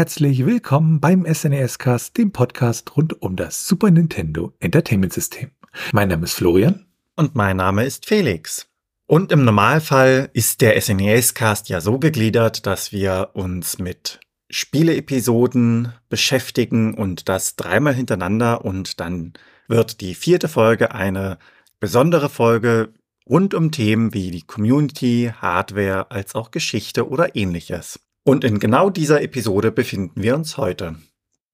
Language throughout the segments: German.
Herzlich willkommen beim SNES Cast, dem Podcast rund um das Super Nintendo Entertainment System. Mein Name ist Florian. Und mein Name ist Felix. Und im Normalfall ist der SNES Cast ja so gegliedert, dass wir uns mit Spieleepisoden beschäftigen und das dreimal hintereinander und dann wird die vierte Folge eine besondere Folge rund um Themen wie die Community, Hardware als auch Geschichte oder ähnliches. Und in genau dieser Episode befinden wir uns heute.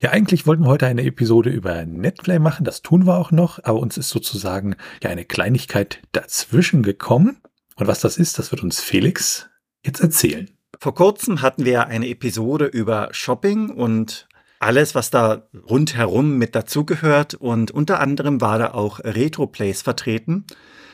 Ja, eigentlich wollten wir heute eine Episode über Netplay machen, das tun wir auch noch, aber uns ist sozusagen ja eine Kleinigkeit dazwischen gekommen. Und was das ist, das wird uns Felix jetzt erzählen. Vor kurzem hatten wir eine Episode über Shopping und alles, was da rundherum mit dazugehört. Und unter anderem war da auch Retroplays vertreten.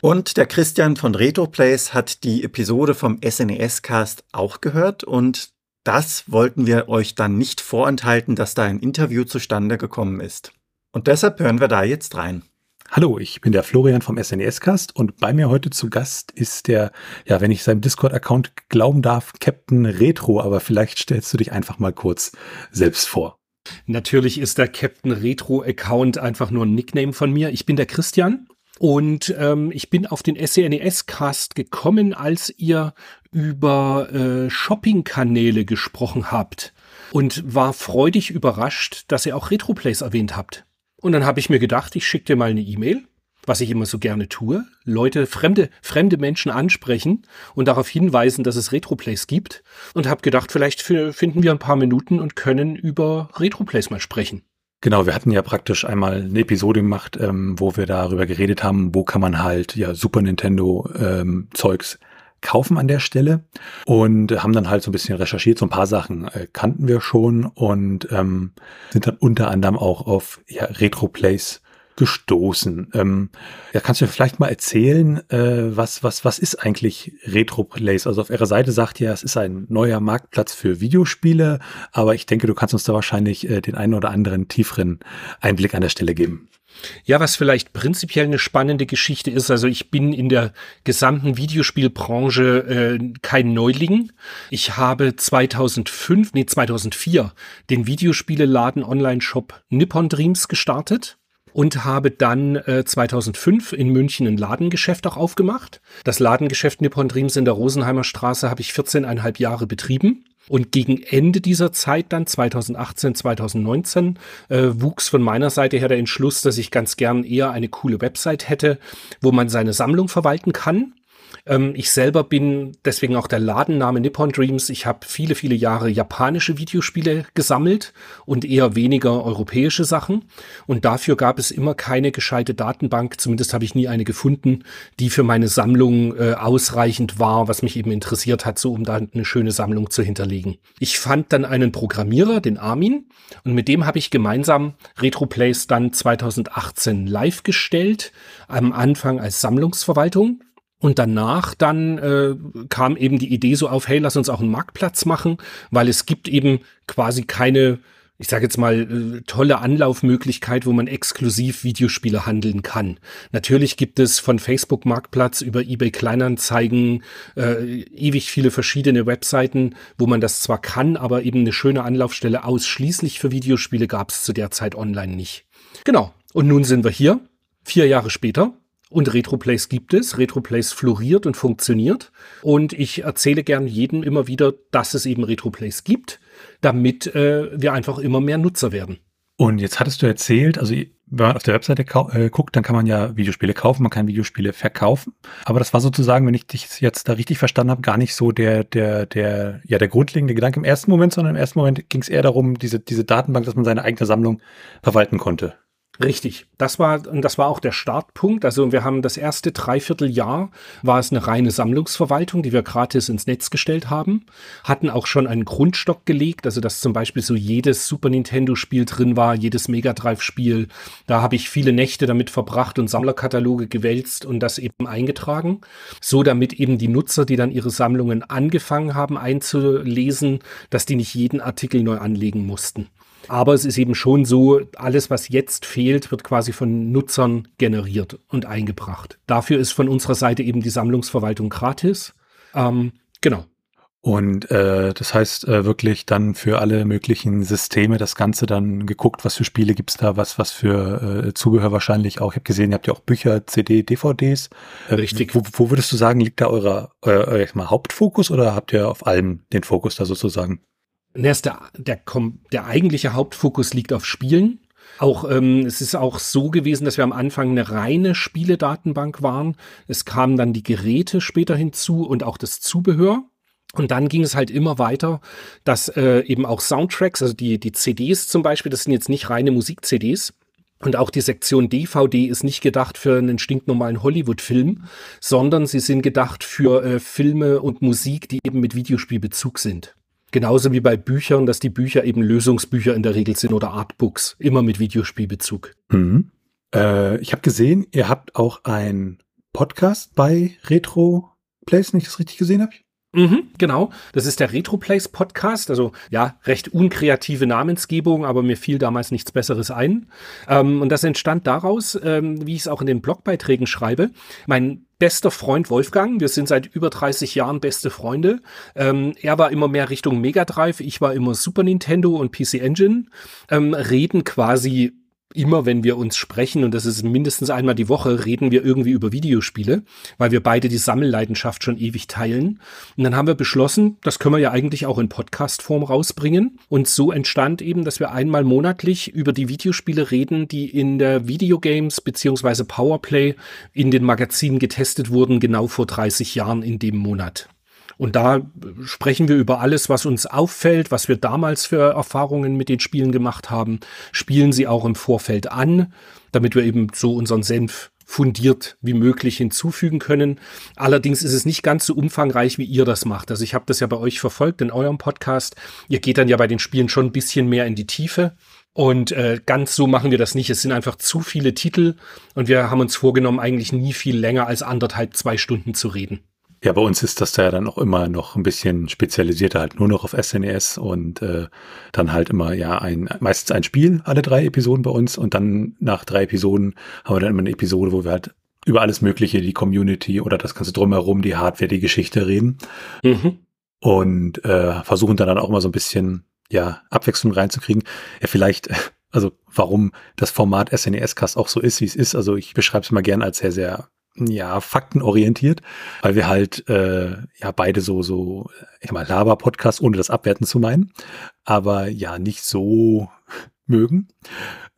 Und der Christian von Retroplays hat die Episode vom SNES-Cast auch gehört und das wollten wir euch dann nicht vorenthalten, dass da ein Interview zustande gekommen ist. Und deshalb hören wir da jetzt rein. Hallo, ich bin der Florian vom SNES-Cast und bei mir heute zu Gast ist der, ja, wenn ich seinem Discord-Account glauben darf, Captain Retro, aber vielleicht stellst du dich einfach mal kurz selbst vor. Natürlich ist der Captain Retro-Account einfach nur ein Nickname von mir. Ich bin der Christian und ähm, ich bin auf den SNES-Cast gekommen, als ihr über äh, Shopping-Kanäle gesprochen habt und war freudig überrascht, dass ihr auch Retroplays erwähnt habt. Und dann habe ich mir gedacht, ich schicke dir mal eine E-Mail, was ich immer so gerne tue, Leute, fremde, fremde Menschen ansprechen und darauf hinweisen, dass es Retroplays gibt und habe gedacht, vielleicht finden wir ein paar Minuten und können über Retroplays mal sprechen. Genau, wir hatten ja praktisch einmal eine Episode gemacht, ähm, wo wir darüber geredet haben, wo kann man halt ja Super Nintendo ähm, Zeugs kaufen an der Stelle und haben dann halt so ein bisschen recherchiert, so ein paar Sachen äh, kannten wir schon und ähm, sind dann unter anderem auch auf ja, Retro Plays gestoßen. Ähm, ja, kannst du mir vielleicht mal erzählen, äh, was, was, was ist eigentlich Retroplays? Also auf ihrer Seite sagt ja, es ist ein neuer Marktplatz für Videospiele, aber ich denke, du kannst uns da wahrscheinlich äh, den einen oder anderen tieferen Einblick an der Stelle geben. Ja, was vielleicht prinzipiell eine spannende Geschichte ist, also ich bin in der gesamten Videospielbranche äh, kein Neuling. Ich habe 2005, nee 2004 den Videospieleladen Online-Shop Nippon Dreams gestartet und habe dann äh, 2005 in München ein Ladengeschäft auch aufgemacht. Das Ladengeschäft Nippon Dreams in der Rosenheimer Straße habe ich 14,5 Jahre betrieben. Und gegen Ende dieser Zeit dann, 2018, 2019, äh, wuchs von meiner Seite her der Entschluss, dass ich ganz gern eher eine coole Website hätte, wo man seine Sammlung verwalten kann ähm, ich selber bin deswegen auch der Ladenname Nippon Dreams. Ich habe viele, viele Jahre japanische Videospiele gesammelt und eher weniger europäische Sachen. Und dafür gab es immer keine gescheite Datenbank. Zumindest habe ich nie eine gefunden, die für meine Sammlung äh, ausreichend war, was mich eben interessiert hat, so um da eine schöne Sammlung zu hinterlegen. Ich fand dann einen Programmierer, den Armin, und mit dem habe ich gemeinsam RetroPlays dann 2018 live gestellt, am Anfang als Sammlungsverwaltung. Und danach dann äh, kam eben die Idee so auf, hey, lass uns auch einen Marktplatz machen, weil es gibt eben quasi keine, ich sage jetzt mal, äh, tolle Anlaufmöglichkeit, wo man exklusiv Videospiele handeln kann. Natürlich gibt es von Facebook Marktplatz über eBay Kleinanzeigen äh, ewig viele verschiedene Webseiten, wo man das zwar kann, aber eben eine schöne Anlaufstelle ausschließlich für Videospiele gab es zu der Zeit online nicht. Genau. Und nun sind wir hier, vier Jahre später und Retroplays gibt es. Retroplays floriert und funktioniert. Und ich erzähle gern jedem immer wieder, dass es eben Retroplays gibt, damit äh, wir einfach immer mehr Nutzer werden. Und jetzt hattest du erzählt, also wenn man auf der Webseite äh, guckt, dann kann man ja Videospiele kaufen, man kann Videospiele verkaufen. Aber das war sozusagen, wenn ich dich jetzt da richtig verstanden habe, gar nicht so der, der, der, ja, der grundlegende Gedanke im ersten Moment, sondern im ersten Moment ging es eher darum, diese, diese Datenbank, dass man seine eigene Sammlung verwalten konnte. Richtig. Das war, und das war auch der Startpunkt. Also wir haben das erste Dreivierteljahr war es eine reine Sammlungsverwaltung, die wir gratis ins Netz gestellt haben. Hatten auch schon einen Grundstock gelegt, also dass zum Beispiel so jedes Super Nintendo Spiel drin war, jedes Mega Drive Spiel. Da habe ich viele Nächte damit verbracht und Sammlerkataloge gewälzt und das eben eingetragen. So damit eben die Nutzer, die dann ihre Sammlungen angefangen haben einzulesen, dass die nicht jeden Artikel neu anlegen mussten. Aber es ist eben schon so, alles, was jetzt fehlt, wird quasi von Nutzern generiert und eingebracht. Dafür ist von unserer Seite eben die Sammlungsverwaltung gratis. Ähm, genau. Und äh, das heißt äh, wirklich dann für alle möglichen Systeme das Ganze dann geguckt, was für Spiele gibt's da, was was für äh, Zubehör wahrscheinlich auch. Ich habe gesehen, ihr habt ja auch Bücher, CD, DVDs. Äh, Richtig. Wo, wo würdest du sagen, liegt da euer, euer, euer mal Hauptfokus oder habt ihr auf allem den Fokus da sozusagen? Erst der, der, der eigentliche Hauptfokus liegt auf Spielen. Auch ähm, es ist auch so gewesen, dass wir am Anfang eine reine Spieledatenbank waren. Es kamen dann die Geräte später hinzu und auch das Zubehör. Und dann ging es halt immer weiter, dass äh, eben auch Soundtracks, also die, die CDs zum Beispiel, das sind jetzt nicht reine Musik-CDs. Und auch die Sektion DVD ist nicht gedacht für einen stinknormalen Hollywood-Film, sondern sie sind gedacht für äh, Filme und Musik, die eben mit Videospielbezug sind. Genauso wie bei Büchern, dass die Bücher eben Lösungsbücher in der Regel sind oder Artbooks, immer mit Videospielbezug. Mhm. Äh, ich habe gesehen, ihr habt auch einen Podcast bei Retro Place, wenn ich das richtig gesehen habe. Mhm, genau. Das ist der Retroplays Podcast. Also ja, recht unkreative Namensgebung, aber mir fiel damals nichts Besseres ein. Ähm, und das entstand daraus, ähm, wie ich es auch in den Blogbeiträgen schreibe. Mein bester Freund Wolfgang, wir sind seit über 30 Jahren beste Freunde. Ähm, er war immer mehr Richtung Mega Drive, ich war immer Super Nintendo und PC Engine. Ähm, reden quasi immer, wenn wir uns sprechen, und das ist mindestens einmal die Woche, reden wir irgendwie über Videospiele, weil wir beide die Sammelleidenschaft schon ewig teilen. Und dann haben wir beschlossen, das können wir ja eigentlich auch in Podcast-Form rausbringen. Und so entstand eben, dass wir einmal monatlich über die Videospiele reden, die in der Videogames beziehungsweise Powerplay in den Magazinen getestet wurden, genau vor 30 Jahren in dem Monat. Und da sprechen wir über alles, was uns auffällt, was wir damals für Erfahrungen mit den Spielen gemacht haben, spielen sie auch im Vorfeld an, damit wir eben so unseren Senf fundiert wie möglich hinzufügen können. Allerdings ist es nicht ganz so umfangreich, wie ihr das macht. Also ich habe das ja bei euch verfolgt in eurem Podcast. Ihr geht dann ja bei den Spielen schon ein bisschen mehr in die Tiefe. Und äh, ganz so machen wir das nicht. Es sind einfach zu viele Titel und wir haben uns vorgenommen, eigentlich nie viel länger als anderthalb, zwei Stunden zu reden. Ja, bei uns ist das da ja dann auch immer noch ein bisschen spezialisierter, halt nur noch auf SNES e und äh, dann halt immer ja ein meistens ein Spiel, alle drei Episoden bei uns und dann nach drei Episoden haben wir dann immer eine Episode, wo wir halt über alles Mögliche, die Community oder das ganze drumherum, die Hardware, die Geschichte reden. Mhm. Und äh, versuchen dann, dann auch mal so ein bisschen ja Abwechslung reinzukriegen. Ja, vielleicht also warum das Format SNES-Cast auch so ist, wie es ist. Also ich beschreibe es mal gern als sehr, sehr ja, faktenorientiert, weil wir halt äh, ja beide so, so, ich mal, Laber-Podcast, ohne das abwerten zu meinen, aber ja, nicht so mögen.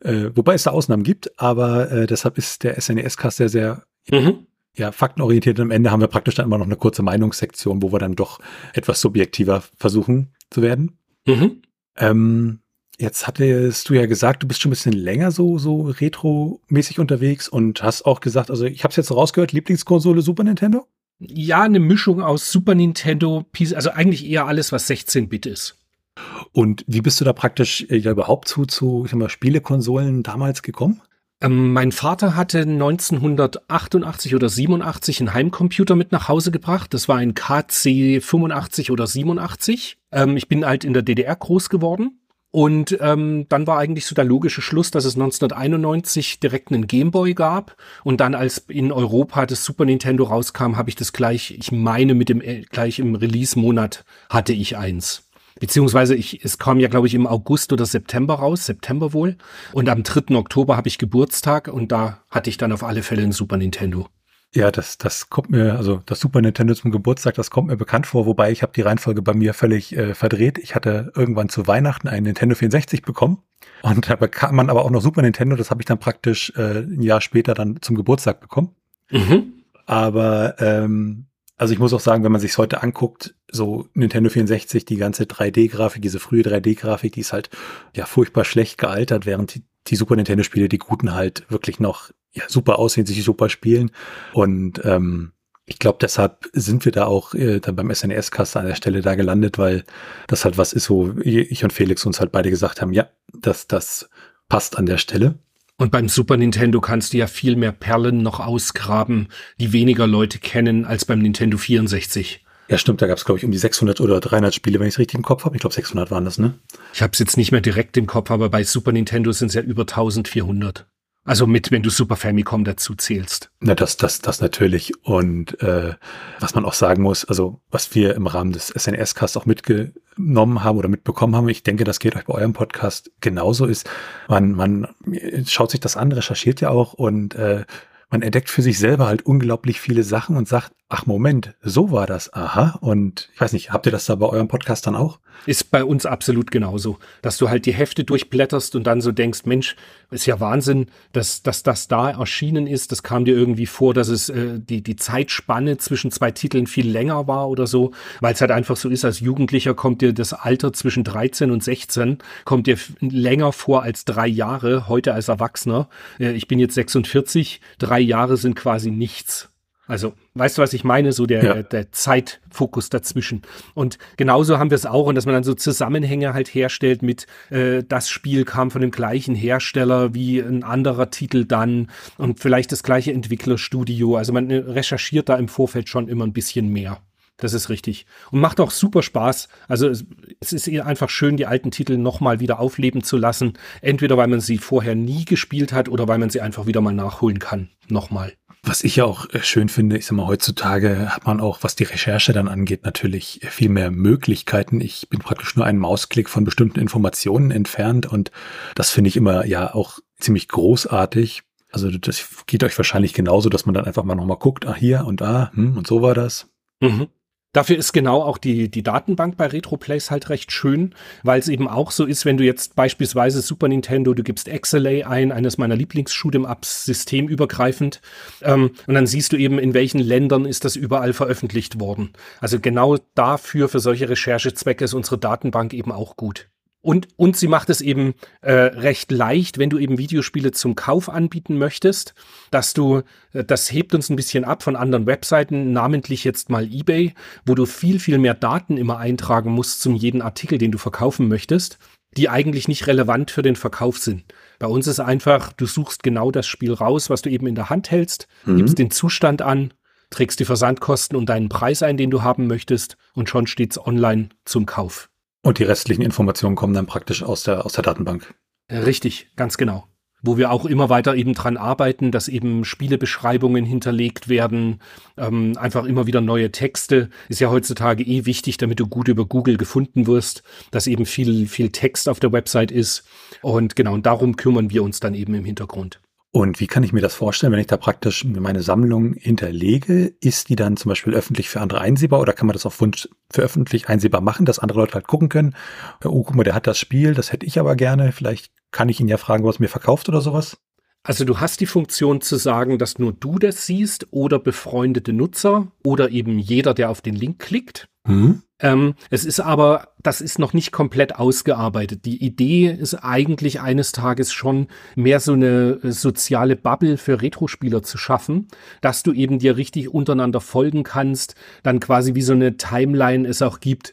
Äh, wobei es da Ausnahmen gibt, aber äh, deshalb ist der SNES-Cast sehr, sehr mhm. ja, faktenorientiert. Und am Ende haben wir praktisch dann immer noch eine kurze Meinungssektion, wo wir dann doch etwas subjektiver versuchen zu werden. Mhm. Ähm, Jetzt hattest du ja gesagt, du bist schon ein bisschen länger so, so retro-mäßig unterwegs und hast auch gesagt, also ich habe es jetzt rausgehört, Lieblingskonsole Super Nintendo? Ja, eine Mischung aus Super Nintendo, also eigentlich eher alles, was 16-Bit ist. Und wie bist du da praktisch äh, ja überhaupt zu, zu ich sag mal, Spielekonsolen damals gekommen? Ähm, mein Vater hatte 1988 oder 87 einen Heimcomputer mit nach Hause gebracht. Das war ein KC 85 oder 87. Ähm, ich bin halt in der DDR groß geworden und ähm, dann war eigentlich so der logische Schluss, dass es 1991 direkt einen Gameboy gab. Und dann, als in Europa das Super Nintendo rauskam, habe ich das gleich, ich meine, mit dem äh, gleich im Release-Monat hatte ich eins. Beziehungsweise ich, es kam ja, glaube ich, im August oder September raus, September wohl. Und am 3. Oktober habe ich Geburtstag und da hatte ich dann auf alle Fälle ein Super Nintendo. Ja, das, das kommt mir, also das Super Nintendo zum Geburtstag, das kommt mir bekannt vor, wobei ich habe die Reihenfolge bei mir völlig äh, verdreht. Ich hatte irgendwann zu Weihnachten einen Nintendo 64 bekommen und da bekam man aber auch noch Super Nintendo, das habe ich dann praktisch äh, ein Jahr später dann zum Geburtstag bekommen. Mhm. Aber ähm, also ich muss auch sagen, wenn man sich heute anguckt, so Nintendo 64, die ganze 3D-Grafik, diese frühe 3D-Grafik, die ist halt ja furchtbar schlecht gealtert, während die, die Super Nintendo-Spiele, die guten halt wirklich noch ja, super aussehen, sich super spielen. Und ähm, ich glaube, deshalb sind wir da auch äh, dann beim SNES-Cast an der Stelle da gelandet, weil das halt was ist, wo ich und Felix uns halt beide gesagt haben, ja, das, das passt an der Stelle. Und beim Super Nintendo kannst du ja viel mehr Perlen noch ausgraben, die weniger Leute kennen als beim Nintendo 64. Ja, stimmt, da gab es, glaube ich, um die 600 oder 300 Spiele, wenn ich es richtig im Kopf habe. Ich glaube, 600 waren das, ne? Ich habe es jetzt nicht mehr direkt im Kopf, aber bei Super Nintendo sind es ja über 1400. Also mit, wenn du Super Famicom dazu zählst. Na, das, das, das natürlich. Und äh, was man auch sagen muss, also was wir im Rahmen des SNS-Casts auch mitgenommen haben oder mitbekommen haben, ich denke, das geht euch bei eurem Podcast genauso, ist, man, man schaut sich das an, recherchiert ja auch und äh, man entdeckt für sich selber halt unglaublich viele Sachen und sagt, ach Moment, so war das, aha. Und ich weiß nicht, habt ihr das da bei eurem Podcast dann auch? Ist bei uns absolut genauso, dass du halt die Hefte durchblätterst und dann so denkst, Mensch, ist ja Wahnsinn, dass, dass das da erschienen ist. Das kam dir irgendwie vor, dass es äh, die, die Zeitspanne zwischen zwei Titeln viel länger war oder so, weil es halt einfach so ist, als Jugendlicher kommt dir das Alter zwischen 13 und 16, kommt dir länger vor als drei Jahre, heute als Erwachsener. Äh, ich bin jetzt 46, drei Jahre sind quasi nichts. Also, weißt du, was ich meine? So der, ja. der Zeitfokus dazwischen. Und genauso haben wir es auch, und dass man dann so Zusammenhänge halt herstellt mit, äh, das Spiel kam von dem gleichen Hersteller wie ein anderer Titel dann und vielleicht das gleiche Entwicklerstudio. Also man äh, recherchiert da im Vorfeld schon immer ein bisschen mehr. Das ist richtig. Und macht auch super Spaß. Also es, es ist einfach schön, die alten Titel nochmal wieder aufleben zu lassen. Entweder weil man sie vorher nie gespielt hat oder weil man sie einfach wieder mal nachholen kann. Nochmal. Was ich ja auch äh, schön finde, ich sag mal, heutzutage hat man auch, was die Recherche dann angeht, natürlich viel mehr Möglichkeiten. Ich bin praktisch nur einen Mausklick von bestimmten Informationen entfernt und das finde ich immer ja auch ziemlich großartig. Also das geht euch wahrscheinlich genauso, dass man dann einfach mal nochmal guckt, ah hier und da, hm, und so war das. Mhm. Dafür ist genau auch die, die Datenbank bei RetroPlays halt recht schön, weil es eben auch so ist, wenn du jetzt beispielsweise Super Nintendo, du gibst XLA ein, eines meiner Lieblings-Shoot'em-Ups, systemübergreifend, ähm, und dann siehst du eben, in welchen Ländern ist das überall veröffentlicht worden. Also genau dafür, für solche Recherchezwecke ist unsere Datenbank eben auch gut. Und, und sie macht es eben äh, recht leicht, wenn du eben Videospiele zum Kauf anbieten möchtest, dass du, äh, das hebt uns ein bisschen ab von anderen Webseiten, namentlich jetzt mal eBay, wo du viel, viel mehr Daten immer eintragen musst zum jeden Artikel, den du verkaufen möchtest, die eigentlich nicht relevant für den Verkauf sind. Bei uns ist einfach, du suchst genau das Spiel raus, was du eben in der Hand hältst, mhm. gibst den Zustand an, trägst die Versandkosten und deinen Preis ein, den du haben möchtest, und schon steht's online zum Kauf. Und die restlichen Informationen kommen dann praktisch aus der, aus der Datenbank. Richtig, ganz genau. Wo wir auch immer weiter eben dran arbeiten, dass eben Spielebeschreibungen hinterlegt werden, ähm, einfach immer wieder neue Texte. Ist ja heutzutage eh wichtig, damit du gut über Google gefunden wirst, dass eben viel, viel Text auf der Website ist. Und genau, und darum kümmern wir uns dann eben im Hintergrund. Und wie kann ich mir das vorstellen, wenn ich da praktisch meine Sammlung hinterlege? Ist die dann zum Beispiel öffentlich für andere einsehbar oder kann man das auf Wunsch für öffentlich einsehbar machen, dass andere Leute halt gucken können? Oh, guck mal, der hat das Spiel, das hätte ich aber gerne. Vielleicht kann ich ihn ja fragen, was mir verkauft oder sowas? Also du hast die Funktion zu sagen, dass nur du das siehst oder befreundete Nutzer oder eben jeder, der auf den Link klickt. Mhm. Ähm, es ist aber, das ist noch nicht komplett ausgearbeitet. Die Idee ist eigentlich eines Tages schon mehr so eine äh, soziale Bubble für Retro-Spieler zu schaffen, dass du eben dir richtig untereinander folgen kannst, dann quasi wie so eine Timeline es auch gibt,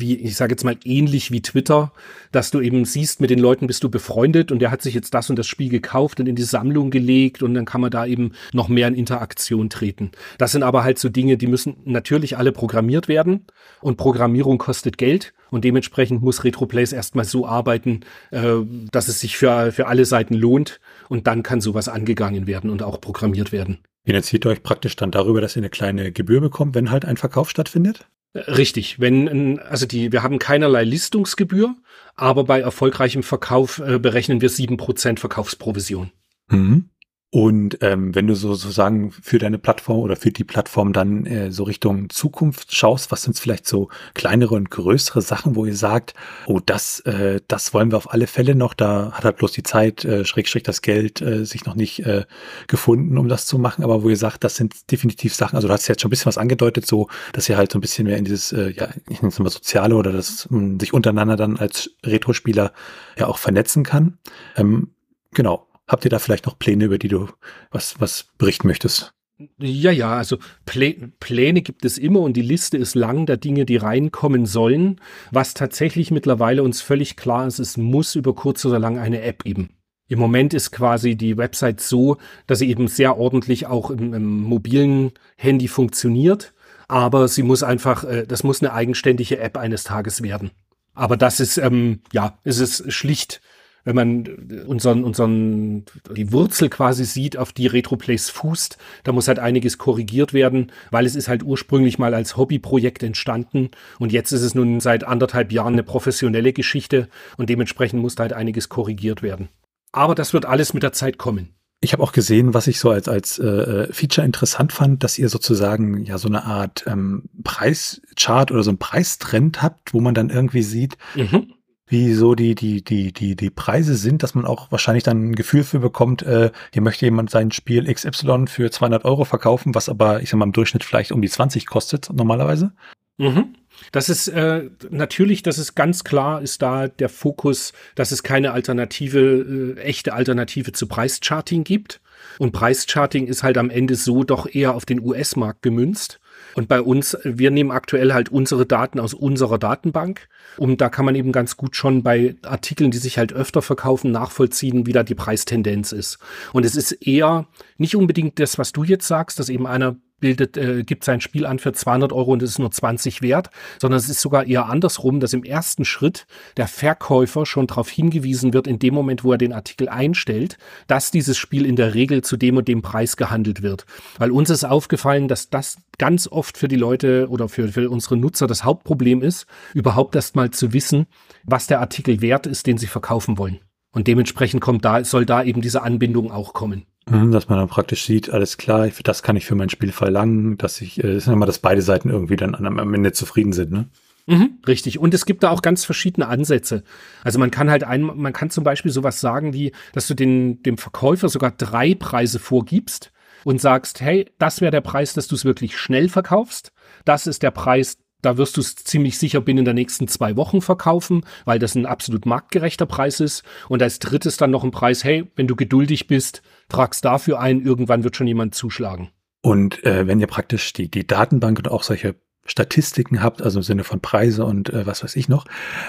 wie, ich sage jetzt mal, ähnlich wie Twitter, dass du eben siehst, mit den Leuten bist du befreundet und der hat sich jetzt das und das Spiel gekauft und in die Sammlung gelegt und dann kann man da eben noch mehr in Interaktion treten. Das sind aber halt so Dinge, die müssen natürlich alle programmiert werden und Programmierung kostet Geld und dementsprechend muss RetroPlays erstmal so arbeiten, äh, dass es sich für, für alle Seiten lohnt und dann kann sowas angegangen werden und auch programmiert werden. Finanziert ihr euch praktisch dann darüber, dass ihr eine kleine Gebühr bekommt, wenn halt ein Verkauf stattfindet? Richtig, wenn also die wir haben keinerlei Listungsgebühr, aber bei erfolgreichem Verkauf äh, berechnen wir sieben Prozent Verkaufsprovision. Mhm. Und ähm, wenn du sozusagen für deine Plattform oder für die Plattform dann äh, so Richtung Zukunft schaust, was sind vielleicht so kleinere und größere Sachen, wo ihr sagt, oh, das, äh, das wollen wir auf alle Fälle noch, da hat halt bloß die Zeit, äh, Schrägstrich das Geld äh, sich noch nicht äh, gefunden, um das zu machen, aber wo ihr sagt, das sind definitiv Sachen, also du hast jetzt schon ein bisschen was angedeutet, so, dass ihr halt so ein bisschen mehr in dieses, äh, ja, ich nenne es mal Soziale oder das man sich untereinander dann als Retro-Spieler ja auch vernetzen kann. Ähm, genau. Habt ihr da vielleicht noch Pläne, über die du was, was berichten möchtest? Ja, ja, also Plä Pläne gibt es immer und die Liste ist lang der Dinge, die reinkommen sollen. Was tatsächlich mittlerweile uns völlig klar ist, es muss über kurz oder lang eine App geben. Im Moment ist quasi die Website so, dass sie eben sehr ordentlich auch im, im mobilen Handy funktioniert, aber sie muss einfach, äh, das muss eine eigenständige App eines Tages werden. Aber das ist, ähm, ja, es ist schlicht wenn man unseren, unseren, die Wurzel quasi sieht, auf die Retroplays fußt, da muss halt einiges korrigiert werden, weil es ist halt ursprünglich mal als Hobbyprojekt entstanden und jetzt ist es nun seit anderthalb Jahren eine professionelle Geschichte und dementsprechend muss da halt einiges korrigiert werden. Aber das wird alles mit der Zeit kommen. Ich habe auch gesehen, was ich so als, als äh, Feature interessant fand, dass ihr sozusagen ja so eine Art ähm, Preischart oder so einen Preistrend habt, wo man dann irgendwie sieht, mhm wie so die, die, die, die, die Preise sind, dass man auch wahrscheinlich dann ein Gefühl für bekommt, äh, hier möchte jemand sein Spiel XY für 200 Euro verkaufen, was aber, ich sag mal, im Durchschnitt vielleicht um die 20 kostet normalerweise. Mhm. Das ist äh, natürlich, das ist ganz klar, ist da der Fokus, dass es keine Alternative, äh, echte Alternative zu Preischarting gibt. Und Preischarting ist halt am Ende so doch eher auf den US-Markt gemünzt. Und bei uns, wir nehmen aktuell halt unsere Daten aus unserer Datenbank. Und da kann man eben ganz gut schon bei Artikeln, die sich halt öfter verkaufen, nachvollziehen, wie da die Preistendenz ist. Und es ist eher nicht unbedingt das, was du jetzt sagst, dass eben einer bildet, äh, gibt sein Spiel an für 200 Euro und es ist nur 20 wert, sondern es ist sogar eher andersrum, dass im ersten Schritt der Verkäufer schon darauf hingewiesen wird, in dem Moment, wo er den Artikel einstellt, dass dieses Spiel in der Regel zu dem und dem Preis gehandelt wird. Weil uns ist aufgefallen, dass das ganz oft für die Leute oder für, für unsere Nutzer das Hauptproblem ist, überhaupt erst mal zu wissen, was der Artikel wert ist, den sie verkaufen wollen. Und dementsprechend kommt da, soll da eben diese Anbindung auch kommen. Mhm, dass man dann praktisch sieht, alles klar, das kann ich für mein Spiel verlangen, dass ich, äh, ist immer, dass beide Seiten irgendwie dann am Ende zufrieden sind, ne? Mhm, richtig. Und es gibt da auch ganz verschiedene Ansätze. Also man kann halt ein, man kann zum Beispiel sowas sagen wie, dass du den, dem Verkäufer sogar drei Preise vorgibst und sagst, hey, das wäre der Preis, dass du es wirklich schnell verkaufst. Das ist der Preis, da wirst du es ziemlich sicher binnen der nächsten zwei Wochen verkaufen, weil das ein absolut marktgerechter Preis ist. Und als drittes dann noch ein Preis, hey, wenn du geduldig bist, tragst dafür ein, irgendwann wird schon jemand zuschlagen. Und äh, wenn ihr praktisch die, die Datenbank und auch solche Statistiken habt, also im Sinne von Preise und äh, was weiß ich noch,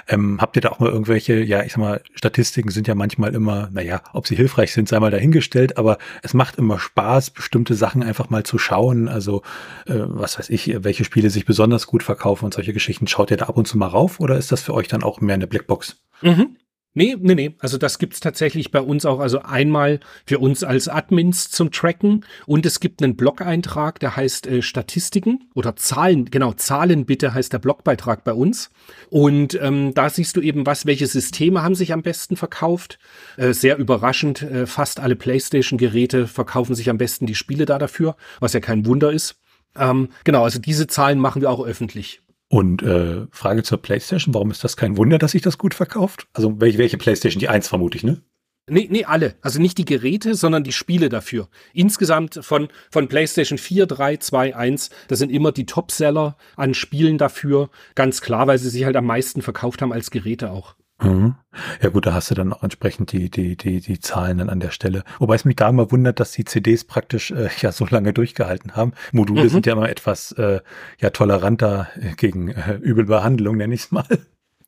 ähm, habt ihr da auch mal irgendwelche, ja, ich sag mal, Statistiken sind ja manchmal immer, naja, ob sie hilfreich sind, sei mal dahingestellt, aber es macht immer Spaß, bestimmte Sachen einfach mal zu schauen, also äh, was weiß ich, welche Spiele sich besonders gut verkaufen und solche Geschichten. Schaut ihr da ab und zu mal rauf oder ist das für euch dann auch mehr eine Blackbox? Mhm. Nee, nee, nee. Also das gibt's tatsächlich bei uns auch. Also einmal für uns als Admins zum Tracken und es gibt einen Blog-Eintrag, der heißt äh, Statistiken oder Zahlen, genau, Zahlen bitte heißt der Blogbeitrag bei uns. Und ähm, da siehst du eben, was, welche Systeme haben sich am besten verkauft. Äh, sehr überraschend, äh, fast alle PlayStation-Geräte verkaufen sich am besten die Spiele da dafür, was ja kein Wunder ist. Ähm, genau, also diese Zahlen machen wir auch öffentlich. Und äh, Frage zur PlayStation, warum ist das kein Wunder, dass sich das gut verkauft? Also welche, welche PlayStation? Die 1 vermute ich, ne? Nee, nee, alle. Also nicht die Geräte, sondern die Spiele dafür. Insgesamt von, von PlayStation 4, 3, 2, 1, das sind immer die Topseller an Spielen dafür. Ganz klar, weil sie sich halt am meisten verkauft haben als Geräte auch. Mhm. Ja gut, da hast du dann auch entsprechend die, die, die, die Zahlen dann an der Stelle. Wobei es mich da immer wundert, dass die CDs praktisch äh, ja so lange durchgehalten haben. Module mhm. sind ja immer etwas äh, ja toleranter gegen äh, Übelbehandlung, nenne ich es mal.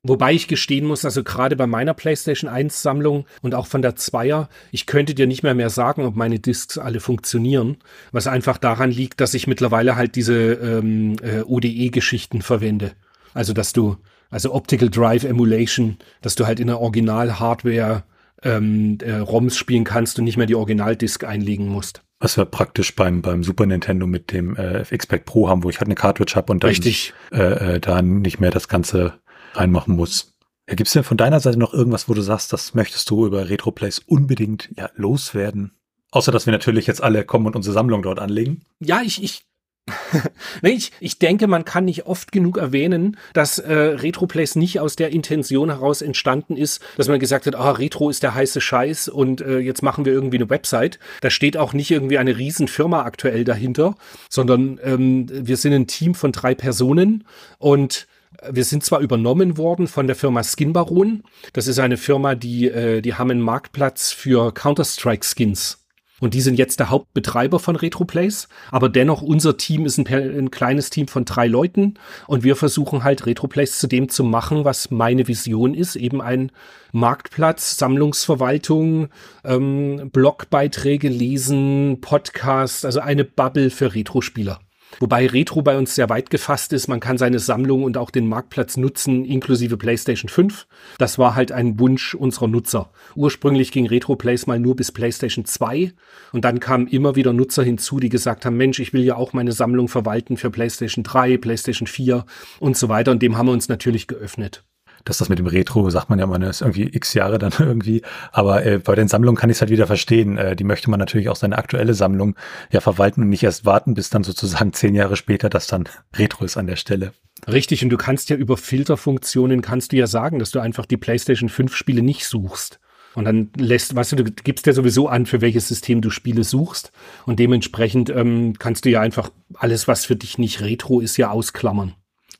Wobei ich gestehen muss, also gerade bei meiner PlayStation 1 Sammlung und auch von der 2er, ich könnte dir nicht mehr mehr sagen, ob meine Discs alle funktionieren, was einfach daran liegt, dass ich mittlerweile halt diese ähm, äh, ODE-Geschichten verwende. Also, dass du also Optical Drive Emulation, dass du halt in der Original-Hardware ähm, äh, ROMs spielen kannst und nicht mehr die Original-Disk einlegen musst. Was wir praktisch beim, beim Super Nintendo mit dem äh, FX-Pack Pro haben, wo ich halt eine Cartridge habe und dann Richtig. Äh, äh, da nicht mehr das Ganze reinmachen muss. Ja, Gibt es denn von deiner Seite noch irgendwas, wo du sagst, das möchtest du über RetroPlays unbedingt ja, loswerden? Außer, dass wir natürlich jetzt alle kommen und unsere Sammlung dort anlegen. Ja, ich, ich ich, ich denke, man kann nicht oft genug erwähnen, dass äh, Retroplays nicht aus der Intention heraus entstanden ist, dass man gesagt hat, ah, Retro ist der heiße Scheiß und äh, jetzt machen wir irgendwie eine Website. Da steht auch nicht irgendwie eine Riesenfirma aktuell dahinter, sondern ähm, wir sind ein Team von drei Personen und wir sind zwar übernommen worden von der Firma Skin Baron. Das ist eine Firma, die, äh, die haben einen Marktplatz für Counter-Strike-Skins. Und die sind jetzt der Hauptbetreiber von RetroPlays. Aber dennoch, unser Team ist ein, ein, kleines Team von drei Leuten. Und wir versuchen halt RetroPlays zu dem zu machen, was meine Vision ist. Eben ein Marktplatz, Sammlungsverwaltung, ähm, Blogbeiträge lesen, Podcast, also eine Bubble für Retrospieler. Wobei Retro bei uns sehr weit gefasst ist. Man kann seine Sammlung und auch den Marktplatz nutzen, inklusive PlayStation 5. Das war halt ein Wunsch unserer Nutzer. Ursprünglich ging Retro Plays mal nur bis PlayStation 2 und dann kamen immer wieder Nutzer hinzu, die gesagt haben, Mensch, ich will ja auch meine Sammlung verwalten für PlayStation 3, PlayStation 4 und so weiter. Und dem haben wir uns natürlich geöffnet dass das mit dem Retro, sagt man ja man ist irgendwie x Jahre dann irgendwie. Aber äh, bei den Sammlungen kann ich es halt wieder verstehen. Äh, die möchte man natürlich auch seine aktuelle Sammlung ja verwalten und nicht erst warten, bis dann sozusagen zehn Jahre später das dann Retro ist an der Stelle. Richtig, und du kannst ja über Filterfunktionen kannst du ja sagen, dass du einfach die PlayStation 5 Spiele nicht suchst. Und dann lässt, weißt du, du gibst ja sowieso an, für welches System du Spiele suchst. Und dementsprechend ähm, kannst du ja einfach alles, was für dich nicht Retro ist, ja ausklammern.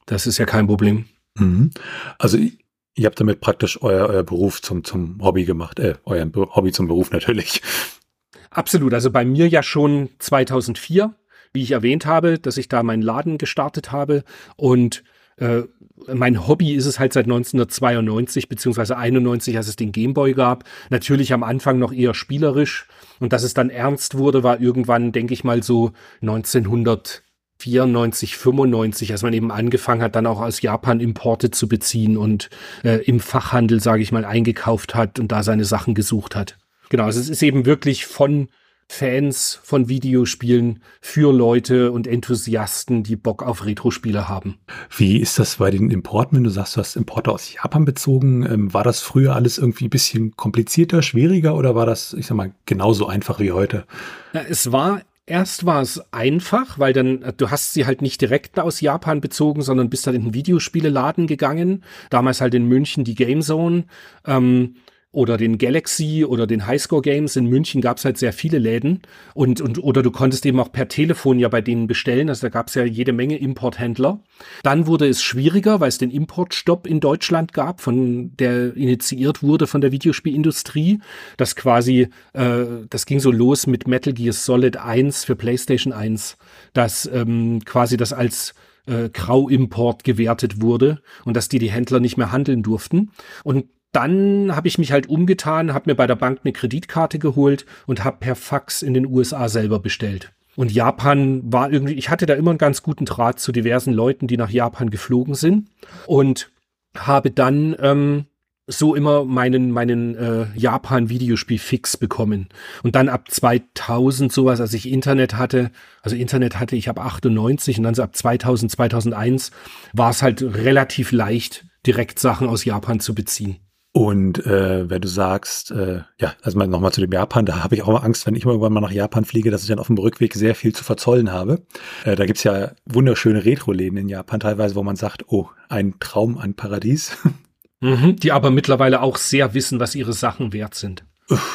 Das ist ja kein Problem. Mhm. Also ihr habt damit praktisch euer, euer Beruf zum, zum Hobby gemacht, äh, euer Hobby zum Beruf natürlich. Absolut. Also bei mir ja schon 2004, wie ich erwähnt habe, dass ich da meinen Laden gestartet habe und äh, mein Hobby ist es halt seit 1992 beziehungsweise 91, als es den Gameboy gab. Natürlich am Anfang noch eher spielerisch und dass es dann ernst wurde, war irgendwann, denke ich mal, so 1900 94, 95, als man eben angefangen hat, dann auch aus Japan Importe zu beziehen und äh, im Fachhandel, sage ich mal, eingekauft hat und da seine Sachen gesucht hat. Genau, also es ist eben wirklich von Fans von Videospielen für Leute und Enthusiasten, die Bock auf Retro-Spiele haben. Wie ist das bei den Importen, wenn du sagst, du hast Importe aus Japan bezogen? Ähm, war das früher alles irgendwie ein bisschen komplizierter, schwieriger oder war das, ich sag mal, genauso einfach wie heute? Es war Erst war es einfach, weil dann, äh, du hast sie halt nicht direkt aus Japan bezogen, sondern bist halt in den Videospieleladen gegangen. Damals halt in München die Game Zone. Ähm, oder den Galaxy oder den Highscore Games. In München gab es halt sehr viele Läden und, und oder du konntest eben auch per Telefon ja bei denen bestellen. Also da gab es ja jede Menge Importhändler. Dann wurde es schwieriger, weil es den Importstopp in Deutschland gab, von der initiiert wurde von der Videospielindustrie. Das quasi, äh, das ging so los mit Metal Gear Solid 1 für PlayStation 1, dass ähm, quasi das als äh, Grauimport gewertet wurde und dass die die Händler nicht mehr handeln durften. Und dann habe ich mich halt umgetan, habe mir bei der Bank eine Kreditkarte geholt und habe per Fax in den USA selber bestellt. Und Japan war irgendwie, ich hatte da immer einen ganz guten Draht zu diversen Leuten, die nach Japan geflogen sind. Und habe dann ähm, so immer meinen meinen äh, Japan Videospiel fix bekommen. Und dann ab 2000 sowas als ich Internet hatte also Internet hatte ich ab 98 und dann so ab 2000 2001 war es halt relativ leicht direkt Sachen aus Japan zu beziehen und äh, wenn du sagst, äh, ja, also nochmal zu dem Japan, da habe ich auch mal Angst, wenn ich mal irgendwann mal nach Japan fliege, dass ich dann auf dem Rückweg sehr viel zu verzollen habe. Äh, da gibt's ja wunderschöne Retro-Läden in Japan teilweise, wo man sagt, oh, ein Traum, ein Paradies. Mhm, die aber mittlerweile auch sehr wissen, was ihre Sachen wert sind.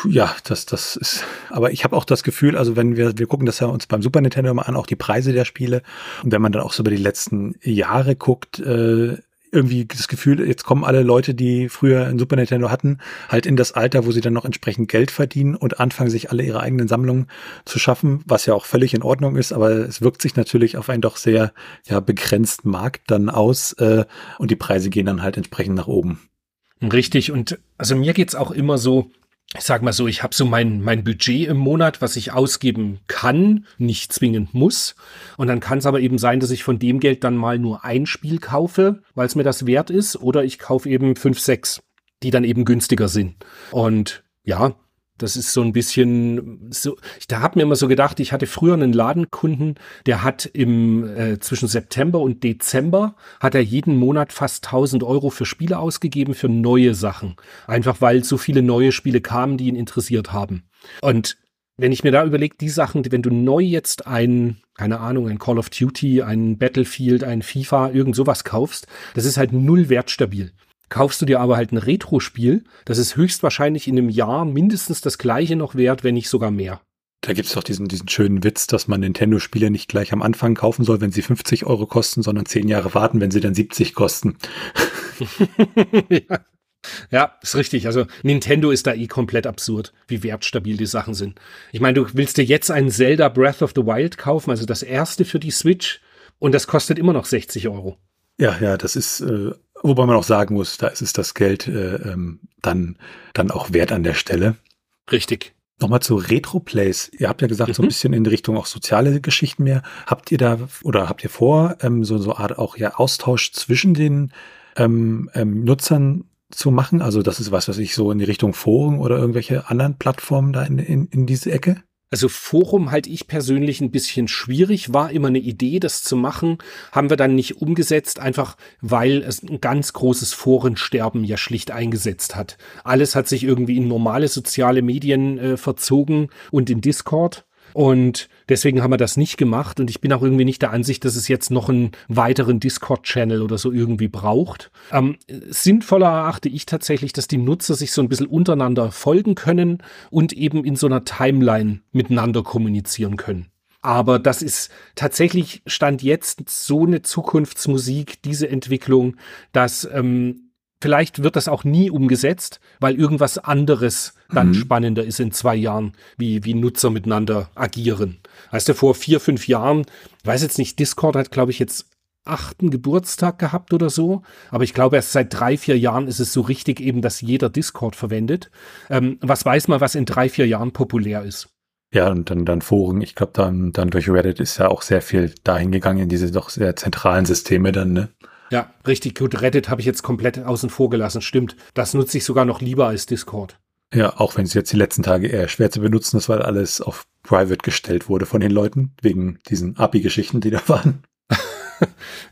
Ja, das, das ist, aber ich habe auch das Gefühl, also wenn wir, wir gucken das ja uns beim Super Nintendo mal an, auch die Preise der Spiele. Und wenn man dann auch so über die letzten Jahre guckt, äh, irgendwie das Gefühl, jetzt kommen alle Leute, die früher ein Super Nintendo hatten, halt in das Alter, wo sie dann noch entsprechend Geld verdienen und anfangen, sich alle ihre eigenen Sammlungen zu schaffen, was ja auch völlig in Ordnung ist, aber es wirkt sich natürlich auf einen doch sehr ja, begrenzten Markt dann aus äh, und die Preise gehen dann halt entsprechend nach oben. Richtig, und also mir geht's auch immer so, ich sag mal so, ich habe so mein, mein Budget im Monat, was ich ausgeben kann, nicht zwingend muss. Und dann kann es aber eben sein, dass ich von dem Geld dann mal nur ein Spiel kaufe, weil es mir das wert ist, oder ich kaufe eben fünf, sechs, die dann eben günstiger sind. Und ja, das ist so ein bisschen so. Da habe mir immer so gedacht, ich hatte früher einen Ladenkunden, der hat im äh, zwischen September und Dezember hat er jeden Monat fast 1000 Euro für Spiele ausgegeben für neue Sachen, einfach weil so viele neue Spiele kamen, die ihn interessiert haben. Und wenn ich mir da überlege, die Sachen, wenn du neu jetzt ein, keine Ahnung, ein Call of Duty, ein Battlefield, ein FIFA, irgend sowas kaufst, das ist halt null wertstabil. Kaufst du dir aber halt ein Retro-Spiel, das ist höchstwahrscheinlich in einem Jahr mindestens das gleiche noch wert, wenn nicht sogar mehr. Da gibt es doch diesen, diesen schönen Witz, dass man Nintendo-Spiele nicht gleich am Anfang kaufen soll, wenn sie 50 Euro kosten, sondern 10 Jahre warten, wenn sie dann 70 kosten. ja. Ja, ist richtig. Also Nintendo ist da eh komplett absurd, wie wertstabil die Sachen sind. Ich meine, du willst dir jetzt einen Zelda Breath of the Wild kaufen, also das erste für die Switch, und das kostet immer noch 60 Euro. Ja, ja, das ist äh, Wobei man auch sagen muss, da ist es das Geld äh, ähm, dann, dann auch wert an der Stelle. Richtig. Nochmal zu Retro-Plays. Ihr habt ja gesagt, mhm. so ein mhm. bisschen in Richtung auch soziale Geschichten mehr. Habt ihr da oder habt ihr vor, ähm, so, so Art auch ja Austausch zwischen den ähm, ähm, Nutzern zu machen? Also das ist was, was ich so in die Richtung Foren oder irgendwelche anderen Plattformen da in, in, in diese Ecke? Also Forum halte ich persönlich ein bisschen schwierig, war immer eine Idee, das zu machen, haben wir dann nicht umgesetzt, einfach weil es ein ganz großes Forensterben ja schlicht eingesetzt hat. Alles hat sich irgendwie in normale soziale Medien äh, verzogen und in Discord. Und deswegen haben wir das nicht gemacht. Und ich bin auch irgendwie nicht der Ansicht, dass es jetzt noch einen weiteren Discord-Channel oder so irgendwie braucht. Ähm, sinnvoller erachte ich tatsächlich, dass die Nutzer sich so ein bisschen untereinander folgen können und eben in so einer Timeline miteinander kommunizieren können. Aber das ist tatsächlich Stand jetzt so eine Zukunftsmusik, diese Entwicklung, dass ähm, Vielleicht wird das auch nie umgesetzt, weil irgendwas anderes dann mhm. spannender ist in zwei Jahren, wie, wie Nutzer miteinander agieren. Weißt du, vor vier, fünf Jahren, ich weiß jetzt nicht, Discord hat, glaube ich, jetzt achten Geburtstag gehabt oder so. Aber ich glaube, erst seit drei, vier Jahren ist es so richtig eben, dass jeder Discord verwendet. Ähm, was weiß man, was in drei, vier Jahren populär ist? Ja, und dann, dann Foren. Ich glaube, dann, dann durch Reddit ist ja auch sehr viel dahin gegangen in diese doch sehr zentralen Systeme dann, ne? Ja, richtig gut. Reddit habe ich jetzt komplett außen vor gelassen. Stimmt. Das nutze ich sogar noch lieber als Discord. Ja, auch wenn es jetzt die letzten Tage eher schwer zu benutzen ist, weil alles auf Private gestellt wurde von den Leuten, wegen diesen API-Geschichten, die da waren.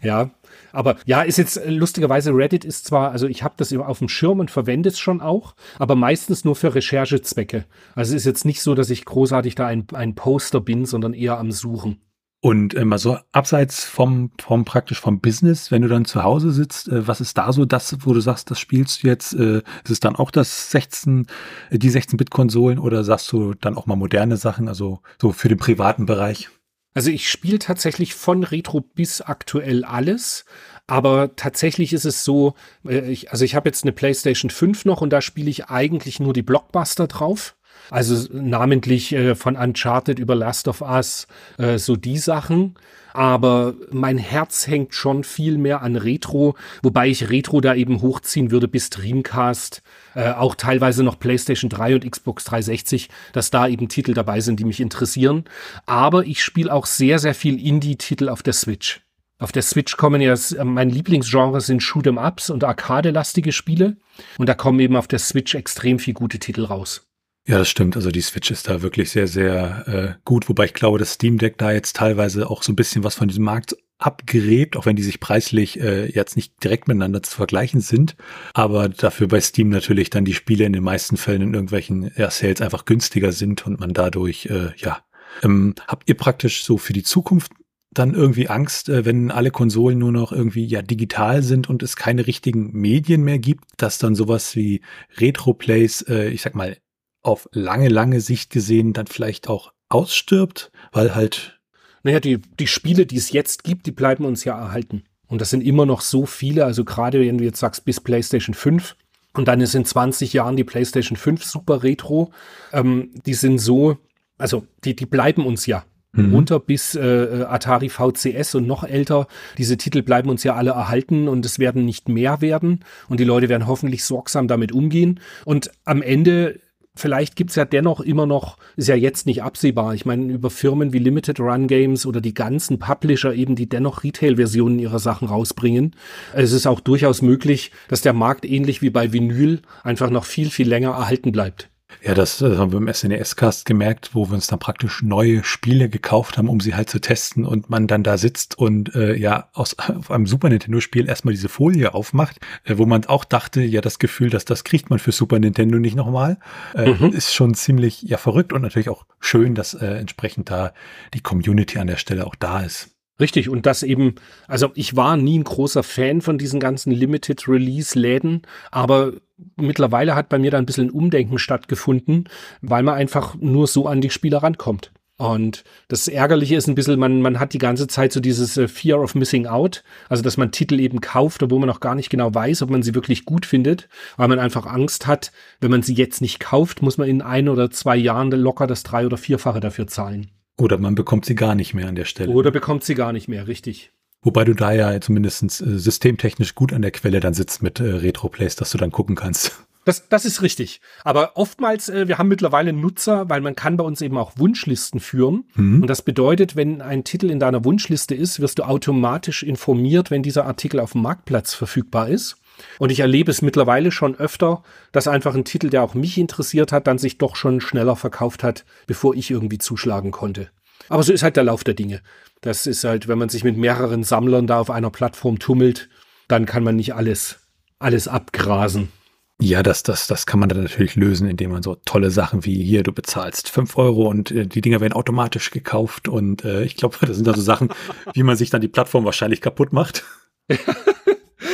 ja, aber ja, ist jetzt lustigerweise Reddit ist zwar, also ich habe das auf dem Schirm und verwende es schon auch, aber meistens nur für Recherchezwecke. Also ist jetzt nicht so, dass ich großartig da ein, ein Poster bin, sondern eher am Suchen. Und äh, mal so abseits vom, vom praktisch vom Business, wenn du dann zu Hause sitzt, äh, was ist da so das, wo du sagst, das spielst du jetzt? Äh, ist es dann auch das 16, äh, die 16-Bit-Konsolen oder sagst du dann auch mal moderne Sachen, also so für den privaten Bereich? Also ich spiele tatsächlich von Retro bis aktuell alles. Aber tatsächlich ist es so, äh, ich, also ich habe jetzt eine PlayStation 5 noch und da spiele ich eigentlich nur die Blockbuster drauf. Also namentlich äh, von Uncharted über Last of Us, äh, so die Sachen. Aber mein Herz hängt schon viel mehr an Retro, wobei ich Retro da eben hochziehen würde bis Dreamcast, äh, auch teilweise noch PlayStation 3 und Xbox 360, dass da eben Titel dabei sind, die mich interessieren. Aber ich spiele auch sehr, sehr viel Indie-Titel auf der Switch. Auf der Switch kommen ja, mein Lieblingsgenre sind Shoot'em-Ups und Arcade-lastige Spiele. Und da kommen eben auf der Switch extrem viel gute Titel raus. Ja, das stimmt. Also die Switch ist da wirklich sehr, sehr äh, gut, wobei ich glaube, das Steam Deck da jetzt teilweise auch so ein bisschen was von diesem Markt abgräbt, auch wenn die sich preislich äh, jetzt nicht direkt miteinander zu vergleichen sind. Aber dafür bei Steam natürlich dann die Spiele in den meisten Fällen in irgendwelchen ja, Sales einfach günstiger sind und man dadurch, äh, ja, ähm, habt ihr praktisch so für die Zukunft dann irgendwie Angst, äh, wenn alle Konsolen nur noch irgendwie ja digital sind und es keine richtigen Medien mehr gibt, dass dann sowas wie Retro-Plays, äh, ich sag mal, auf lange, lange Sicht gesehen dann vielleicht auch ausstirbt, weil halt. Naja, die, die Spiele, die es jetzt gibt, die bleiben uns ja erhalten. Und das sind immer noch so viele, also gerade wenn du jetzt sagst, bis PlayStation 5 und dann ist in 20 Jahren die PlayStation 5 super retro, ähm, die sind so, also die, die bleiben uns ja. Mhm. runter bis äh, Atari VCS und noch älter. Diese Titel bleiben uns ja alle erhalten und es werden nicht mehr werden und die Leute werden hoffentlich sorgsam damit umgehen. Und am Ende vielleicht gibt es ja dennoch immer noch, ist ja jetzt nicht absehbar. Ich meine, über Firmen wie Limited Run Games oder die ganzen Publisher eben, die dennoch Retail-Versionen ihrer Sachen rausbringen. Es ist auch durchaus möglich, dass der Markt ähnlich wie bei Vinyl einfach noch viel, viel länger erhalten bleibt. Ja, das, haben wir im SNES-Cast gemerkt, wo wir uns dann praktisch neue Spiele gekauft haben, um sie halt zu testen und man dann da sitzt und äh, ja aus auf einem Super Nintendo-Spiel erstmal diese Folie aufmacht, äh, wo man auch dachte, ja, das Gefühl, dass das kriegt man für Super Nintendo nicht nochmal, äh, mhm. ist schon ziemlich ja verrückt und natürlich auch schön, dass äh, entsprechend da die Community an der Stelle auch da ist. Richtig, und das eben, also ich war nie ein großer Fan von diesen ganzen Limited Release Läden, aber mittlerweile hat bei mir da ein bisschen Umdenken stattgefunden, weil man einfach nur so an die Spieler rankommt. Und das Ärgerliche ist ein bisschen, man, man hat die ganze Zeit so dieses äh, Fear of Missing Out, also dass man Titel eben kauft, obwohl man noch gar nicht genau weiß, ob man sie wirklich gut findet, weil man einfach Angst hat, wenn man sie jetzt nicht kauft, muss man in ein oder zwei Jahren locker das drei- oder vierfache dafür zahlen. Oder man bekommt sie gar nicht mehr an der Stelle. Oder bekommt sie gar nicht mehr, richtig. Wobei du da ja zumindest äh, systemtechnisch gut an der Quelle dann sitzt mit äh, Retro-Plays, dass du dann gucken kannst. Das, das ist richtig. Aber oftmals, äh, wir haben mittlerweile Nutzer, weil man kann bei uns eben auch Wunschlisten führen. Mhm. Und das bedeutet, wenn ein Titel in deiner Wunschliste ist, wirst du automatisch informiert, wenn dieser Artikel auf dem Marktplatz verfügbar ist. Und ich erlebe es mittlerweile schon öfter, dass einfach ein Titel, der auch mich interessiert hat, dann sich doch schon schneller verkauft hat, bevor ich irgendwie zuschlagen konnte. Aber so ist halt der Lauf der Dinge. Das ist halt, wenn man sich mit mehreren Sammlern da auf einer Plattform tummelt, dann kann man nicht alles, alles abgrasen. Ja, das, das, das kann man dann natürlich lösen, indem man so tolle Sachen wie hier, du bezahlst fünf Euro und äh, die Dinger werden automatisch gekauft. Und äh, ich glaube, das sind also Sachen, wie man sich dann die Plattform wahrscheinlich kaputt macht.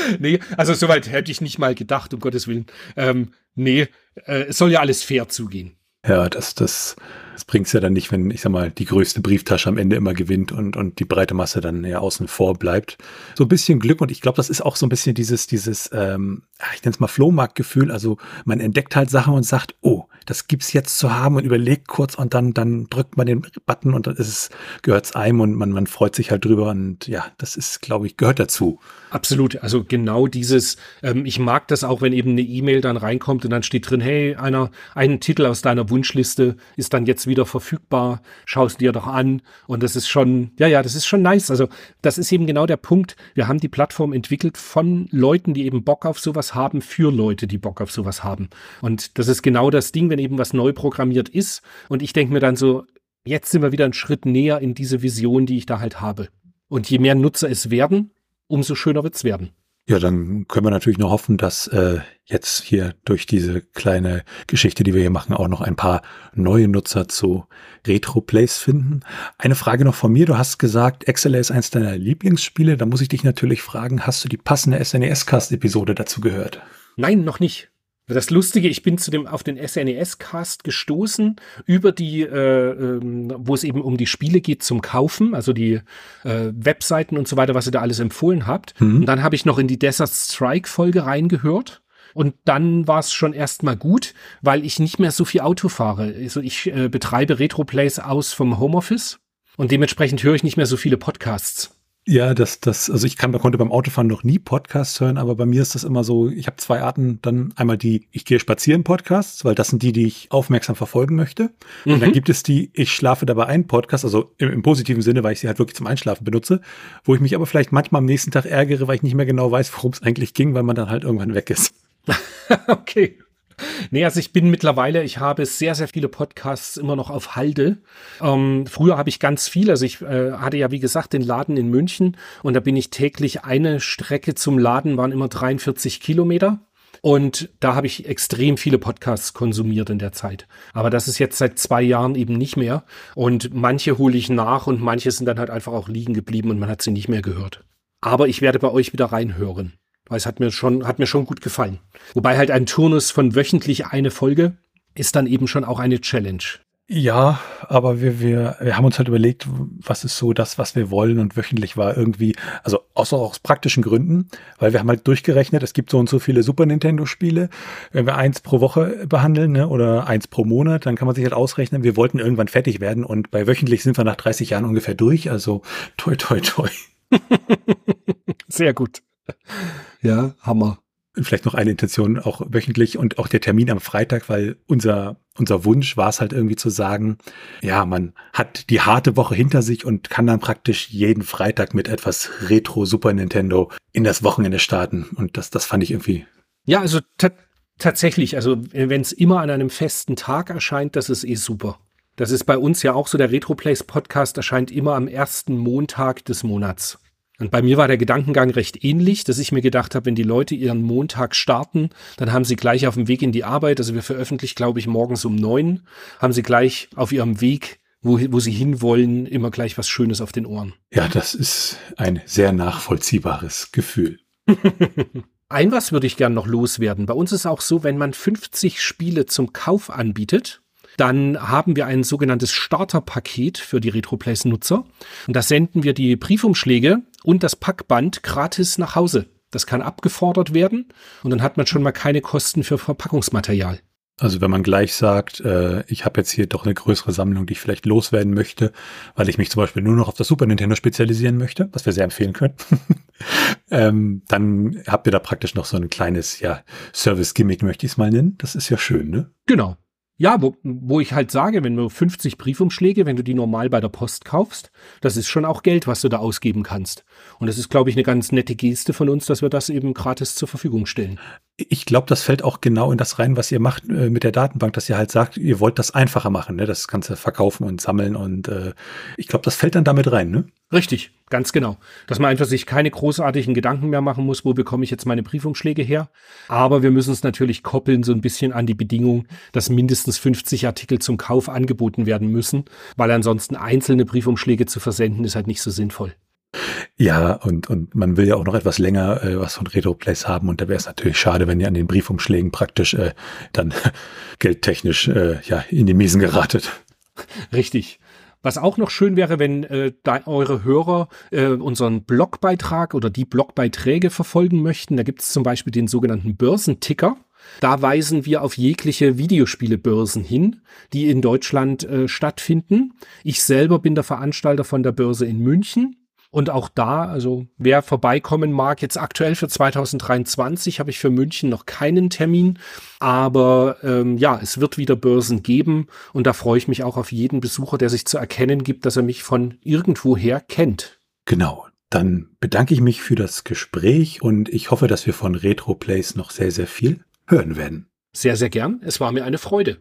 nee, also soweit hätte ich nicht mal gedacht, um Gottes Willen. Ähm, nee, äh, es soll ja alles fair zugehen. Ja, das, das, das bringt es ja dann nicht, wenn, ich sag mal, die größte Brieftasche am Ende immer gewinnt und, und die breite Masse dann ja außen vor bleibt. So ein bisschen Glück und ich glaube, das ist auch so ein bisschen dieses, dieses, ähm, ich nenne es mal Flohmarktgefühl. Also man entdeckt halt Sachen und sagt, oh, das gibt's jetzt zu haben und überlegt kurz und dann, dann drückt man den Button und dann ist es, einem und man, man freut sich halt drüber und ja, das ist, glaube ich, gehört dazu. Absolut. Also genau dieses, ähm, ich mag das auch, wenn eben eine E-Mail dann reinkommt und dann steht drin, hey, einer, ein Titel aus deiner Wunschliste ist dann jetzt wieder verfügbar, schau es dir doch an. Und das ist schon, ja, ja, das ist schon nice. Also das ist eben genau der Punkt. Wir haben die Plattform entwickelt von Leuten, die eben Bock auf sowas haben, für Leute, die Bock auf sowas haben. Und das ist genau das Ding, wenn eben was neu programmiert ist. Und ich denke mir dann so, jetzt sind wir wieder einen Schritt näher in diese Vision, die ich da halt habe. Und je mehr Nutzer es werden, umso schöner wird's werden. Ja, dann können wir natürlich nur hoffen, dass äh, jetzt hier durch diese kleine Geschichte, die wir hier machen, auch noch ein paar neue Nutzer zu Retro Plays finden. Eine Frage noch von mir. Du hast gesagt, XLA ist eins deiner Lieblingsspiele. Da muss ich dich natürlich fragen, hast du die passende SNES-Cast-Episode dazu gehört? Nein, noch nicht. Das Lustige, ich bin zu dem auf den SNES-Cast gestoßen über die, äh, ähm, wo es eben um die Spiele geht zum Kaufen, also die äh, Webseiten und so weiter, was ihr da alles empfohlen habt. Mhm. Und dann habe ich noch in die Desert Strike-Folge reingehört. Und dann war es schon erstmal gut, weil ich nicht mehr so viel Auto fahre. Also ich äh, betreibe Retro-Plays aus vom Homeoffice und dementsprechend höre ich nicht mehr so viele Podcasts. Ja, das, das, also ich kann, konnte beim Autofahren noch nie Podcasts hören, aber bei mir ist das immer so, ich habe zwei Arten, dann einmal die Ich gehe spazieren Podcasts, weil das sind die, die ich aufmerksam verfolgen möchte. Mhm. Und dann mhm. gibt es die Ich schlafe dabei ein Podcast, also im, im, positiven Sinne, weil ich sie halt wirklich zum Einschlafen benutze, wo ich mich aber vielleicht manchmal am nächsten Tag ärgere, weil ich nicht mehr genau weiß, worum es eigentlich ging, weil man dann halt irgendwann weg ist. okay. Nee, also ich bin mittlerweile, ich habe sehr, sehr viele Podcasts immer noch auf Halde. Ähm, früher habe ich ganz viel, also ich äh, hatte ja wie gesagt den Laden in München und da bin ich täglich eine Strecke zum Laden, waren immer 43 Kilometer. Und da habe ich extrem viele Podcasts konsumiert in der Zeit. Aber das ist jetzt seit zwei Jahren eben nicht mehr. Und manche hole ich nach und manche sind dann halt einfach auch liegen geblieben und man hat sie nicht mehr gehört. Aber ich werde bei euch wieder reinhören. Weil es hat mir schon, hat mir schon gut gefallen. Wobei halt ein Turnus von wöchentlich eine Folge ist dann eben schon auch eine Challenge. Ja, aber wir, wir, wir haben uns halt überlegt, was ist so das, was wir wollen und wöchentlich war irgendwie, also außer aus praktischen Gründen, weil wir haben halt durchgerechnet, es gibt so und so viele Super Nintendo Spiele. Wenn wir eins pro Woche behandeln ne, oder eins pro Monat, dann kann man sich halt ausrechnen, wir wollten irgendwann fertig werden und bei wöchentlich sind wir nach 30 Jahren ungefähr durch, also toi toi toi. Sehr gut. Ja, Hammer. Vielleicht noch eine Intention auch wöchentlich und auch der Termin am Freitag, weil unser, unser Wunsch war es halt irgendwie zu sagen, ja, man hat die harte Woche hinter sich und kann dann praktisch jeden Freitag mit etwas Retro Super Nintendo in das Wochenende starten. Und das, das fand ich irgendwie. Ja, also tatsächlich, also wenn es immer an einem festen Tag erscheint, das ist eh super. Das ist bei uns ja auch so, der Retroplays Podcast erscheint immer am ersten Montag des Monats. Und bei mir war der Gedankengang recht ähnlich, dass ich mir gedacht habe, wenn die Leute ihren Montag starten, dann haben sie gleich auf dem Weg in die Arbeit, also wir veröffentlichen, glaube ich, morgens um neun, haben sie gleich auf ihrem Weg, wo, wo sie hinwollen, immer gleich was Schönes auf den Ohren. Ja, das ist ein sehr nachvollziehbares Gefühl. ein was würde ich gern noch loswerden. Bei uns ist auch so, wenn man 50 Spiele zum Kauf anbietet, dann haben wir ein sogenanntes Starterpaket für die RetroPlays-Nutzer. Und da senden wir die Briefumschläge und das Packband gratis nach Hause. Das kann abgefordert werden und dann hat man schon mal keine Kosten für Verpackungsmaterial. Also wenn man gleich sagt, äh, ich habe jetzt hier doch eine größere Sammlung, die ich vielleicht loswerden möchte, weil ich mich zum Beispiel nur noch auf das Super Nintendo spezialisieren möchte, was wir sehr empfehlen können, ähm, dann habt ihr da praktisch noch so ein kleines, ja, Service-Gimmick, möchte ich es mal nennen. Das ist ja schön, ne? Genau. Ja, wo, wo ich halt sage, wenn du 50 Briefumschläge, wenn du die normal bei der Post kaufst, das ist schon auch Geld, was du da ausgeben kannst. Und das ist, glaube ich, eine ganz nette Geste von uns, dass wir das eben gratis zur Verfügung stellen. Ich glaube, das fällt auch genau in das rein, was ihr macht äh, mit der Datenbank, dass ihr halt sagt, ihr wollt das einfacher machen, ne? das Ganze verkaufen und sammeln. Und äh, ich glaube, das fällt dann damit rein, ne? Richtig, ganz genau. Dass man einfach sich keine großartigen Gedanken mehr machen muss, wo bekomme ich jetzt meine Briefumschläge her. Aber wir müssen es natürlich koppeln so ein bisschen an die Bedingung, dass mindestens 50 Artikel zum Kauf angeboten werden müssen, weil ansonsten einzelne Briefumschläge zu versenden ist halt nicht so sinnvoll. Ja, und, und man will ja auch noch etwas länger äh, was von RetroPlays haben und da wäre es natürlich schade, wenn ihr an den Briefumschlägen praktisch äh, dann geldtechnisch äh, ja in die Miesen geratet. Richtig. Was auch noch schön wäre, wenn äh, da eure Hörer äh, unseren Blogbeitrag oder die Blogbeiträge verfolgen möchten. Da gibt es zum Beispiel den sogenannten Börsenticker. Da weisen wir auf jegliche Videospielebörsen hin, die in Deutschland äh, stattfinden. Ich selber bin der Veranstalter von der Börse in München. Und auch da, also wer vorbeikommen mag, jetzt aktuell für 2023 habe ich für München noch keinen Termin, aber ähm, ja, es wird wieder Börsen geben und da freue ich mich auch auf jeden Besucher, der sich zu erkennen gibt, dass er mich von irgendwoher kennt. Genau. Dann bedanke ich mich für das Gespräch und ich hoffe, dass wir von Retro Plays noch sehr, sehr viel hören werden. Sehr, sehr gern. Es war mir eine Freude.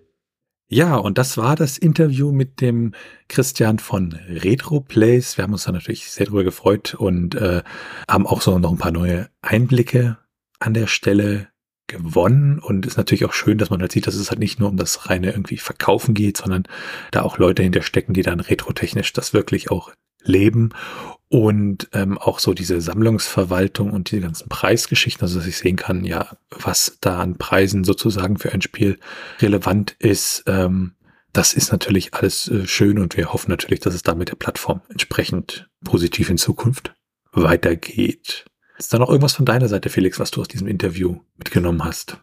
Ja, und das war das Interview mit dem Christian von RetroPlays. Wir haben uns da natürlich sehr drüber gefreut und äh, haben auch so noch ein paar neue Einblicke an der Stelle gewonnen und ist natürlich auch schön, dass man halt sieht, dass es halt nicht nur um das reine irgendwie Verkaufen geht, sondern da auch Leute hinterstecken, die dann retrotechnisch das wirklich auch leben und ähm, auch so diese Sammlungsverwaltung und die ganzen Preisgeschichten, also dass ich sehen kann, ja, was da an Preisen sozusagen für ein Spiel relevant ist. Ähm, das ist natürlich alles äh, schön und wir hoffen natürlich, dass es da mit der Plattform entsprechend positiv in Zukunft weitergeht. Ist da noch irgendwas von deiner Seite, Felix, was du aus diesem Interview mitgenommen hast?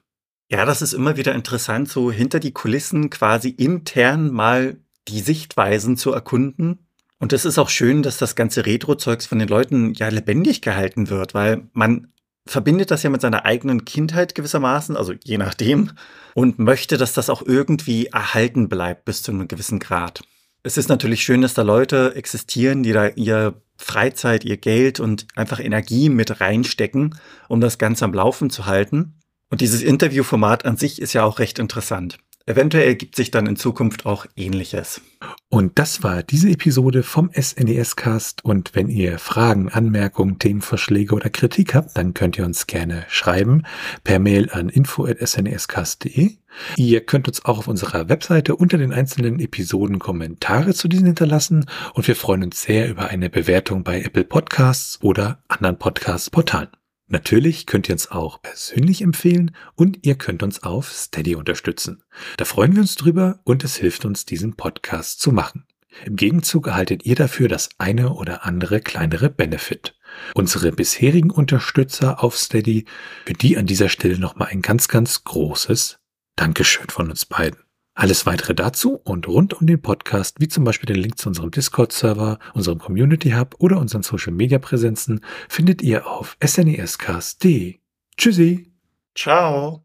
Ja, das ist immer wieder interessant, so hinter die Kulissen quasi intern mal die Sichtweisen zu erkunden und es ist auch schön, dass das ganze Retro-Zeugs von den Leuten ja lebendig gehalten wird, weil man verbindet das ja mit seiner eigenen Kindheit gewissermaßen, also je nachdem, und möchte, dass das auch irgendwie erhalten bleibt bis zu einem gewissen Grad. Es ist natürlich schön, dass da Leute existieren, die da ihr Freizeit, ihr Geld und einfach Energie mit reinstecken, um das Ganze am Laufen zu halten. Und dieses Interviewformat an sich ist ja auch recht interessant. Eventuell ergibt sich dann in Zukunft auch ähnliches. Und das war diese Episode vom SNES Cast. Und wenn ihr Fragen, Anmerkungen, Themenvorschläge oder Kritik habt, dann könnt ihr uns gerne schreiben per Mail an info.snescast.de. Ihr könnt uns auch auf unserer Webseite unter den einzelnen Episoden Kommentare zu diesen hinterlassen und wir freuen uns sehr über eine Bewertung bei Apple Podcasts oder anderen Podcast-Portalen. Natürlich könnt ihr uns auch persönlich empfehlen und ihr könnt uns auf Steady unterstützen. Da freuen wir uns drüber und es hilft uns, diesen Podcast zu machen. Im Gegenzug erhaltet ihr dafür das eine oder andere kleinere Benefit. Unsere bisherigen Unterstützer auf Steady, für die an dieser Stelle nochmal ein ganz, ganz großes Dankeschön von uns beiden. Alles weitere dazu und rund um den Podcast, wie zum Beispiel den Link zu unserem Discord-Server, unserem Community Hub oder unseren Social-Media-Präsenzen, findet ihr auf snescast.de. Tschüssi. Ciao.